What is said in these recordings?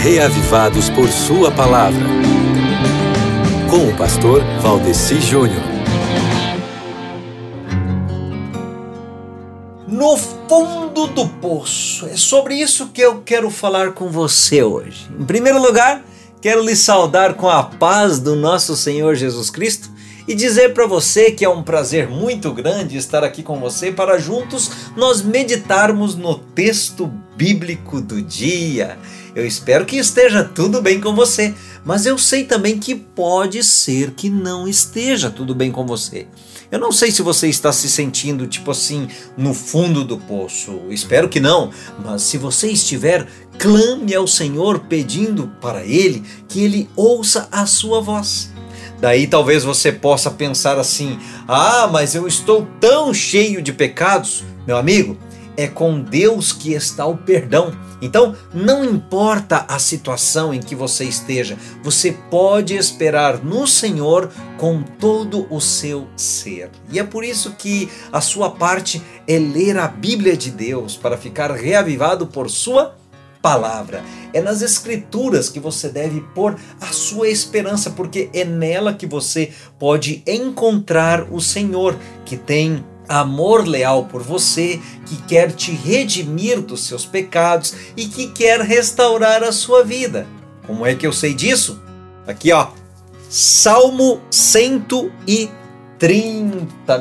reavivados por Sua palavra. Com o pastor Valdeci Júnior. No fundo do poço. É sobre isso que eu quero falar com você hoje. Em primeiro lugar, quero lhe saudar com a paz do nosso Senhor Jesus Cristo e dizer para você que é um prazer muito grande estar aqui com você para juntos nós meditarmos no texto bíblico do dia. Eu espero que esteja tudo bem com você, mas eu sei também que pode ser que não esteja tudo bem com você. Eu não sei se você está se sentindo tipo assim no fundo do poço. Espero que não, mas se você estiver, clame ao Senhor pedindo para ele que ele ouça a sua voz. Daí talvez você possa pensar assim: "Ah, mas eu estou tão cheio de pecados". Meu amigo, é com Deus que está o perdão. Então, não importa a situação em que você esteja, você pode esperar no Senhor com todo o seu ser. E é por isso que a sua parte é ler a Bíblia de Deus para ficar reavivado por sua palavra. É nas escrituras que você deve pôr a sua esperança, porque é nela que você pode encontrar o Senhor, que tem amor leal por você, que quer te redimir dos seus pecados e que quer restaurar a sua vida. Como é que eu sei disso? Aqui, ó. Salmo 130,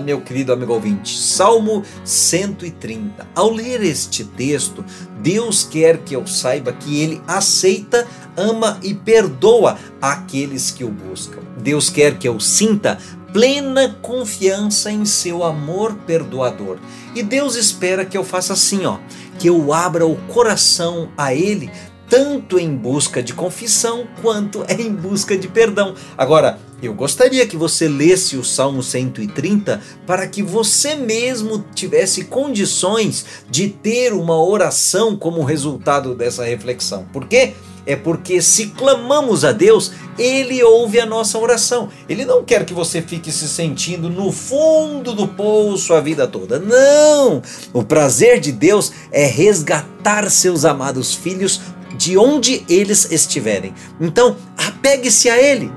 meu querido amigo ouvinte. Salmo 130. Ao ler este texto, Deus quer que eu saiba que ele aceita, ama e perdoa aqueles que o buscam. Deus quer que eu sinta plena confiança em seu amor perdoador. E Deus espera que eu faça assim, ó, que eu abra o coração a ele, tanto em busca de confissão quanto em busca de perdão. Agora, eu gostaria que você lesse o Salmo 130 para que você mesmo tivesse condições de ter uma oração como resultado dessa reflexão. Por quê? É porque se clamamos a Deus, Ele ouve a nossa oração. Ele não quer que você fique se sentindo no fundo do poço a vida toda. Não! O prazer de Deus é resgatar seus amados filhos de onde eles estiverem. Então, apegue-se a Ele,